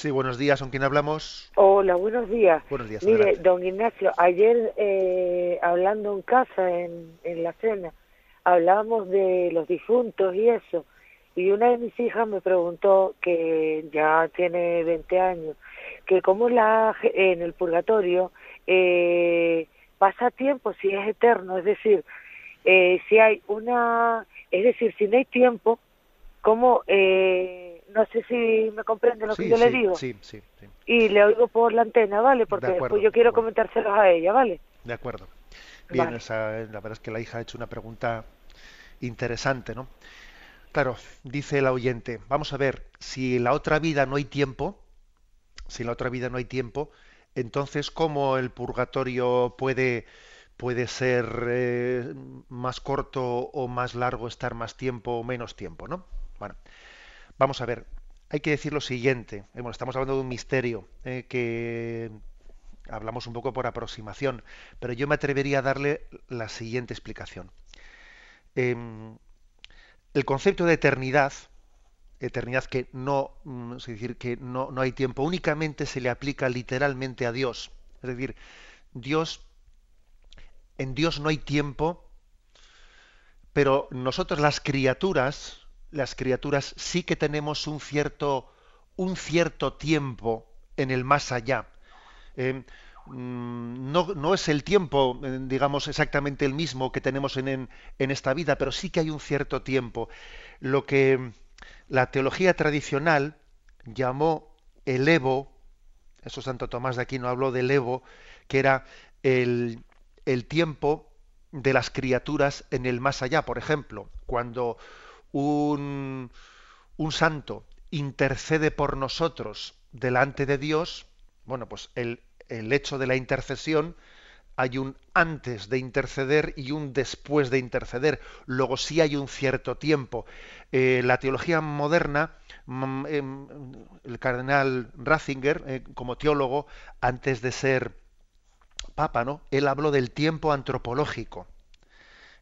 Sí, buenos días. ¿Con quién hablamos? Hola, buenos días. Buenos días. Mire, don Ignacio, ayer eh, hablando en casa, en, en la cena, hablábamos de los difuntos y eso. Y una de mis hijas me preguntó, que ya tiene 20 años, que cómo la en el purgatorio eh, pasa tiempo si es eterno, es decir, eh, si hay una, es decir, si no hay tiempo, cómo eh, no sé si me comprende lo que yo le digo. Sí, sí, Y le oigo por la antena, ¿vale? Porque después yo quiero comentárselos a ella, ¿vale? De acuerdo. Bien, esa, la verdad es que la hija ha hecho una pregunta interesante, ¿no? Claro, dice la oyente, vamos a ver, si en la otra vida no hay tiempo, si en la otra vida no hay tiempo, entonces cómo el purgatorio puede puede ser eh, más corto o más largo, estar más tiempo o menos tiempo, ¿no? Bueno, Vamos a ver, hay que decir lo siguiente. Eh, estamos hablando de un misterio eh, que hablamos un poco por aproximación, pero yo me atrevería a darle la siguiente explicación. Em, el concepto de eternidad, eternidad que no, mm, es decir, que no, no hay tiempo, únicamente se le aplica literalmente a Dios. Es decir, Dios, en Dios no hay tiempo, pero nosotros las criaturas, las criaturas sí que tenemos un cierto, un cierto tiempo en el más allá. Eh, mm, no, no, es el tiempo, eh, digamos, exactamente el mismo que tenemos en, en, esta vida, pero sí que hay un cierto tiempo. Lo que la teología tradicional llamó el Evo, eso Santo Tomás de Aquino habló del Evo, que era el, el tiempo de las criaturas en el más allá. Por ejemplo, cuando un, un santo intercede por nosotros delante de Dios, bueno, pues el, el hecho de la intercesión hay un antes de interceder y un después de interceder. Luego sí hay un cierto tiempo. Eh, la teología moderna, mm, em, el cardenal Ratzinger, eh, como teólogo, antes de ser papa, ¿no? Él habló del tiempo antropológico.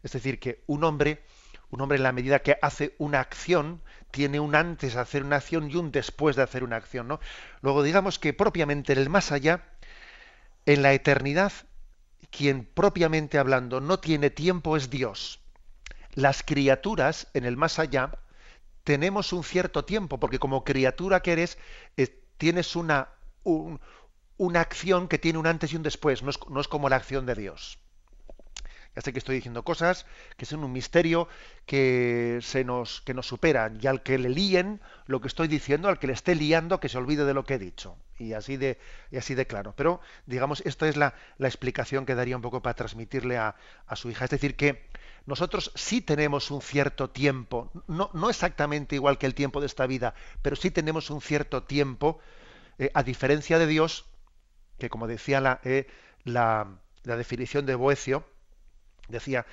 Es decir, que un hombre un hombre en la medida que hace una acción, tiene un antes de hacer una acción y un después de hacer una acción. ¿no? Luego digamos que propiamente en el más allá, en la eternidad, quien propiamente hablando no tiene tiempo es Dios. Las criaturas en el más allá tenemos un cierto tiempo, porque como criatura que eres, eh, tienes una, una acción que tiene un antes y un después, no es, no es como la acción de Dios. Ya sé que estoy diciendo cosas que son un misterio que se nos, que nos superan. Y al que le líen lo que estoy diciendo, al que le esté liando, que se olvide de lo que he dicho. Y así de, y así de claro. Pero, digamos, esta es la, la explicación que daría un poco para transmitirle a, a, su hija. Es decir, que nosotros sí tenemos un cierto tiempo, no, no exactamente igual que el tiempo de esta vida, pero sí tenemos un cierto tiempo, eh, a diferencia de Dios, que como decía la, eh, la, la definición de Boecio, decía,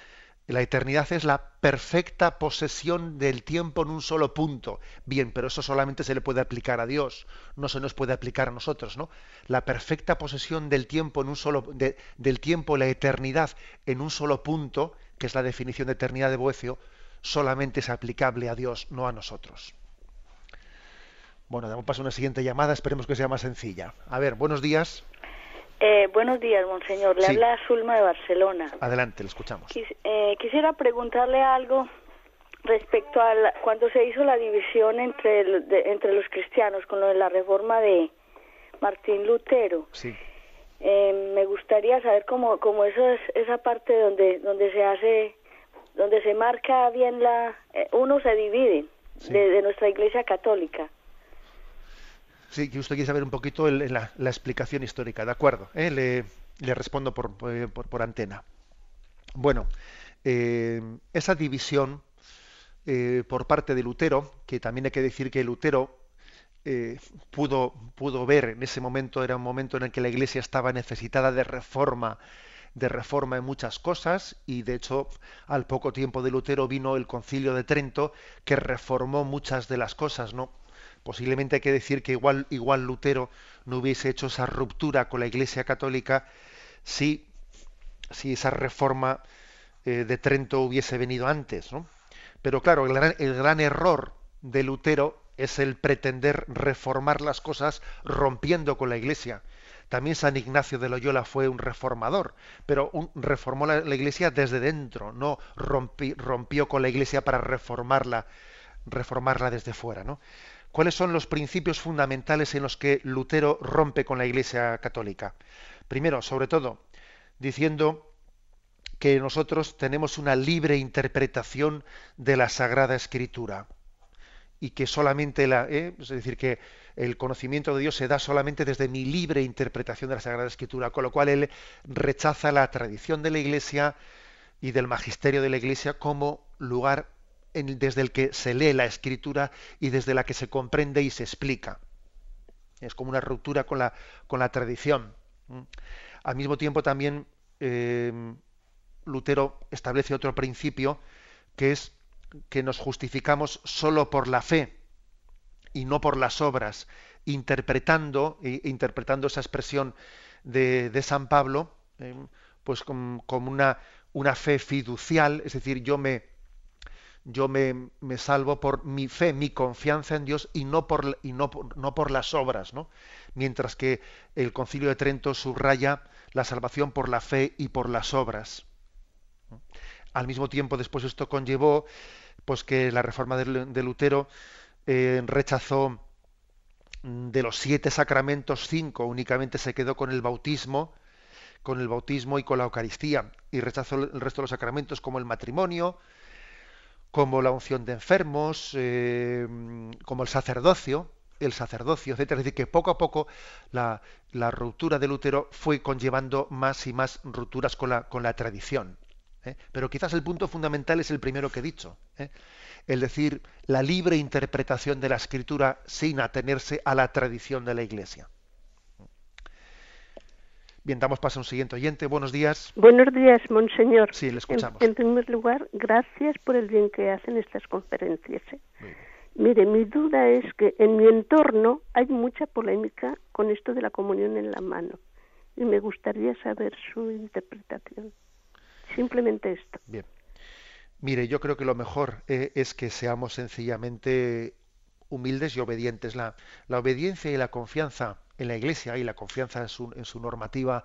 La eternidad es la perfecta posesión del tiempo en un solo punto. Bien, pero eso solamente se le puede aplicar a Dios, no se nos puede aplicar a nosotros, ¿no? La perfecta posesión del tiempo en un solo del tiempo, la eternidad en un solo punto, que es la definición de eternidad de Boecio, solamente es aplicable a Dios, no a nosotros. Bueno, damos paso a una siguiente llamada, esperemos que sea más sencilla. A ver, buenos días. Eh, buenos días, monseñor. Le habla Zulma de Barcelona. Adelante, le escuchamos. Eh, quisiera preguntarle algo respecto a cuando se hizo la división entre, entre los cristianos con lo de la reforma de Martín Lutero. Sí. Eh, me gustaría saber cómo, cómo eso es, esa parte donde, donde se hace, donde se marca bien la, uno se divide de nuestra Iglesia Católica. Sí, que usted quiere saber un poquito la, explicación histórica, de acuerdo. ¿eh? Le, respondo eh, por, antena. Bueno, eh, esa división por parte de Lutero, que también hay que decir que Lutero pudo, pudo ver en ese momento, era un momento en el que la Iglesia estaba necesitada de reforma, de reforma en muchas cosas, y de hecho al poco tiempo de Lutero vino el concilio de Trento, que reformó muchas de las cosas, ¿no? Posiblemente hay que decir que igual, igual Lutero no hubiese hecho esa ruptura con la Iglesia Católica si, si esa reforma eh, de Trento hubiese venido antes. ¿no? Pero claro, el gran, error de Lutero es el pretender reformar las cosas rompiendo con la Iglesia. También San Ignacio de Loyola fue un reformador, pero reformó la, Iglesia desde dentro, no rompió con la Iglesia para reformarla, reformarla desde fuera. ¿no? ¿Cuáles son los principios fundamentales en los que Lutero rompe con la Iglesia Católica? Primero, sobre todo, diciendo que nosotros tenemos una libre interpretación de la Sagrada Escritura y que solamente la, ¿eh? es decir, que el conocimiento de Dios se da solamente desde mi libre interpretación de la Sagrada Escritura, con lo cual él rechaza la tradición de la Iglesia y del magisterio de la Iglesia como lugar desde el que se lee la escritura y desde la que se comprende y se explica. Es como una ruptura con la, con la tradición. Al mismo tiempo también em, Lutero establece otro principio que es que nos justificamos solo por la fe y no por las obras, interpretando, interpretando esa expresión de, San Pablo, em, pues como, como una, una fe fiducial, es decir, yo me, yo me, salvo por mi fe, mi confianza en Dios y no por, y no, no por las obras, ¿no? Mientras que el Concilio de Trento subraya la salvación por la fe y por las obras. Al mismo tiempo, después esto conllevó pues que la reforma de, Lutero eh, rechazó mm, de los siete sacramentos cinco, únicamente se quedó con el bautismo, con el bautismo y con la Eucaristía, y rechazó el resto de los sacramentos como el matrimonio, como la unción de enfermos, eh, como el sacerdocio, el sacerdocio, etc. Es decir, que poco a poco la, ruptura de Lutero fue conllevando más y más rupturas con la, con la tradición. ¿eh? Pero quizás el punto fundamental es el primero que he dicho. ¿eh? El decir, la libre interpretación de la escritura sin atenerse a la tradición de la Iglesia. Bien, damos paso a un siguiente oyente. Buenos días. Buenos días, monseñor. Sí, le escuchamos. En, primer lugar, gracias por el bien que hacen estas conferencias. ¿eh? Mire, mi duda es que en mi entorno hay mucha polémica con esto de la comunión en la mano y me gustaría saber su interpretación. Simplemente esto. Bien. Mire, yo creo que lo mejor eh, es que seamos sencillamente humildes y obedientes. La, la obediencia y la confianza en la Iglesia y la confianza en su, normativa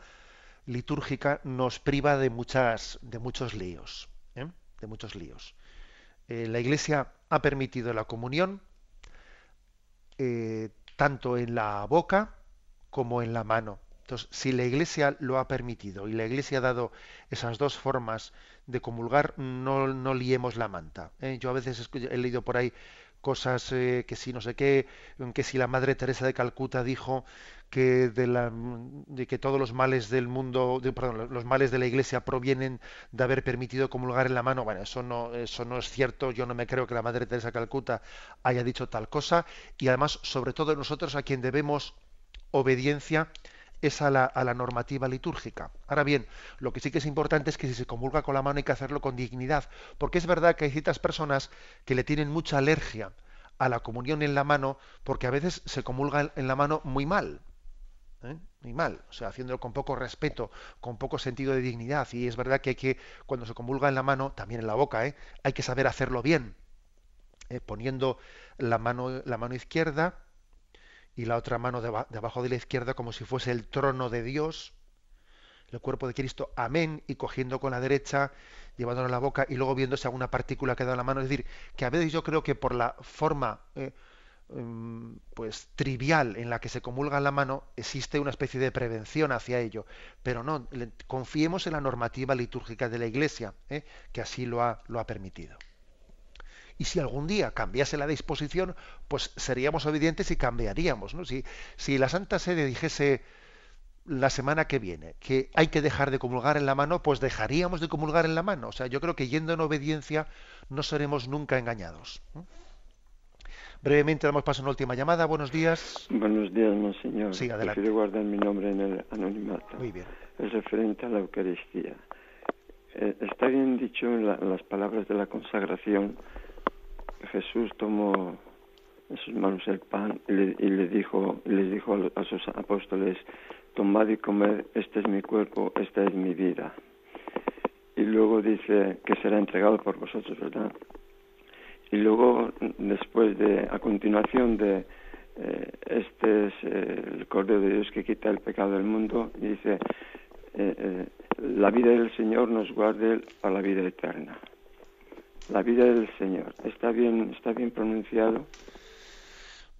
litúrgica nos priva de muchas de muchos líos, ¿eh? de muchos líos. Eh, la Iglesia ha permitido la comunión eh, tanto en la boca como en la mano. Entonces, si la Iglesia lo ha permitido y la Iglesia ha dado esas dos formas de comulgar, no, no liemos la manta. Yo a veces he leído por ahí cosas eh, que si no sé qué, que si la Madre Teresa de Calcuta dijo que de, la, de que todos los males del mundo, perdón, los males de la Iglesia provienen de haber permitido comulgar en la mano. Bueno, eso no, eso no es cierto. Yo no me creo que la Madre Teresa de Calcuta haya dicho tal cosa. Y además, sobre todo nosotros a quien debemos obediencia es a la, a la, normativa litúrgica. Ahora bien, lo que sí que es importante es que si se comulga con la mano hay que hacerlo con dignidad, porque es verdad que hay ciertas personas que le tienen mucha alergia a la comunión en la mano, porque a veces se comulga en la mano muy mal, ¿eh? muy mal, o sea, haciéndolo con poco respeto, con poco sentido de dignidad. Y es verdad que hay que, cuando se comulga en la mano, también en la boca, ¿eh? hay que saber hacerlo bien, ¿eh? poniendo la mano, la mano izquierda y la otra mano debajo de la izquierda como si fuese el trono de Dios, el cuerpo de Cristo, amén, y cogiendo con la derecha, llevándolo a la boca y luego viéndose alguna partícula que da en la mano. Es decir, que a veces yo creo que por la forma eh, em, pues trivial en la que se comulga la mano existe una especie de prevención hacia ello. Pero no, confiemos en la normativa litúrgica de la Iglesia, eh, que así lo ha, lo ha permitido. Y si algún día cambiase la disposición, pues seríamos obedientes y cambiaríamos. ¿no? Si, si la Santa Sede dijese la semana que viene que hay que dejar de comulgar en la mano, pues dejaríamos de comulgar en la mano. O sea, yo creo que yendo en obediencia no seremos nunca engañados. Brevemente damos paso a una última llamada. Buenos días. Buenos días, monseñor. Sí, adelante. Prefiero guardar mi nombre en el anonimato. Muy bien. Es referente a la Eucaristía. Eh, está bien dicho en, las palabras de la consagración Jesús tomó en sus manos el pan y le, dijo, les dijo a, sus apóstoles, tomad y comed, este es mi cuerpo, esta es mi vida. Y luego dice que será entregado por vosotros, ¿verdad? Y luego, después de, a continuación de, eh, este es eh, el Cordero de Dios que quita el pecado del mundo, dice, eh, la vida del Señor nos guarde para la vida eterna la vida del Señor. ¿Está bien, está bien pronunciado?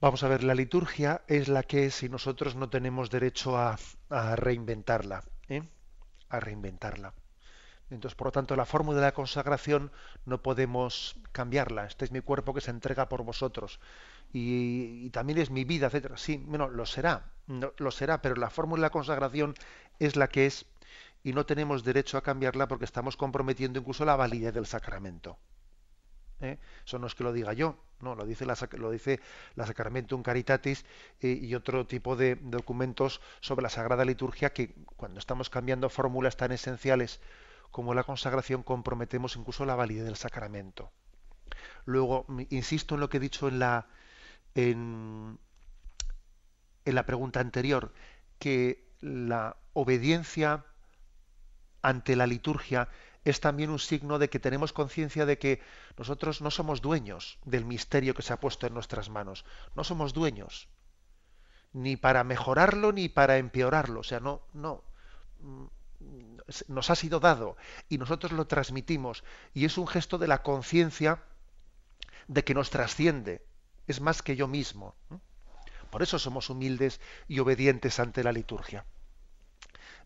Vamos a ver, la liturgia es la que es y nosotros no tenemos derecho a, reinventarla, ¿eh? a reinventarla. Entonces, por lo tanto, la fórmula de la consagración no podemos cambiarla. Este es mi cuerpo que se entrega por vosotros. Y, también es mi vida, etcétera. Sí, bueno, lo será, lo será, pero la fórmula de la consagración es la que es y no tenemos derecho a cambiarla porque estamos comprometiendo incluso la validez del sacramento. ¿Eh? Eso no es que lo diga yo, no, lo dice la, lo dice la Sacramentum Caritatis eh, y otro tipo de documentos sobre la Sagrada Liturgia que cuando estamos cambiando fórmulas tan esenciales como la consagración comprometemos incluso la validez del sacramento. Luego, insisto en lo que he dicho en la, en, en la pregunta anterior, que la obediencia ante la liturgia es también un signo de que tenemos conciencia de que nosotros no somos dueños del misterio que se ha puesto en nuestras manos. No somos dueños. Ni para mejorarlo ni para empeorarlo. O sea, no, no. Mm, nos ha sido dado y nosotros lo transmitimos. Y es un gesto de la conciencia de que nos trasciende. Es más que yo mismo. Por eso somos humildes y obedientes ante la liturgia.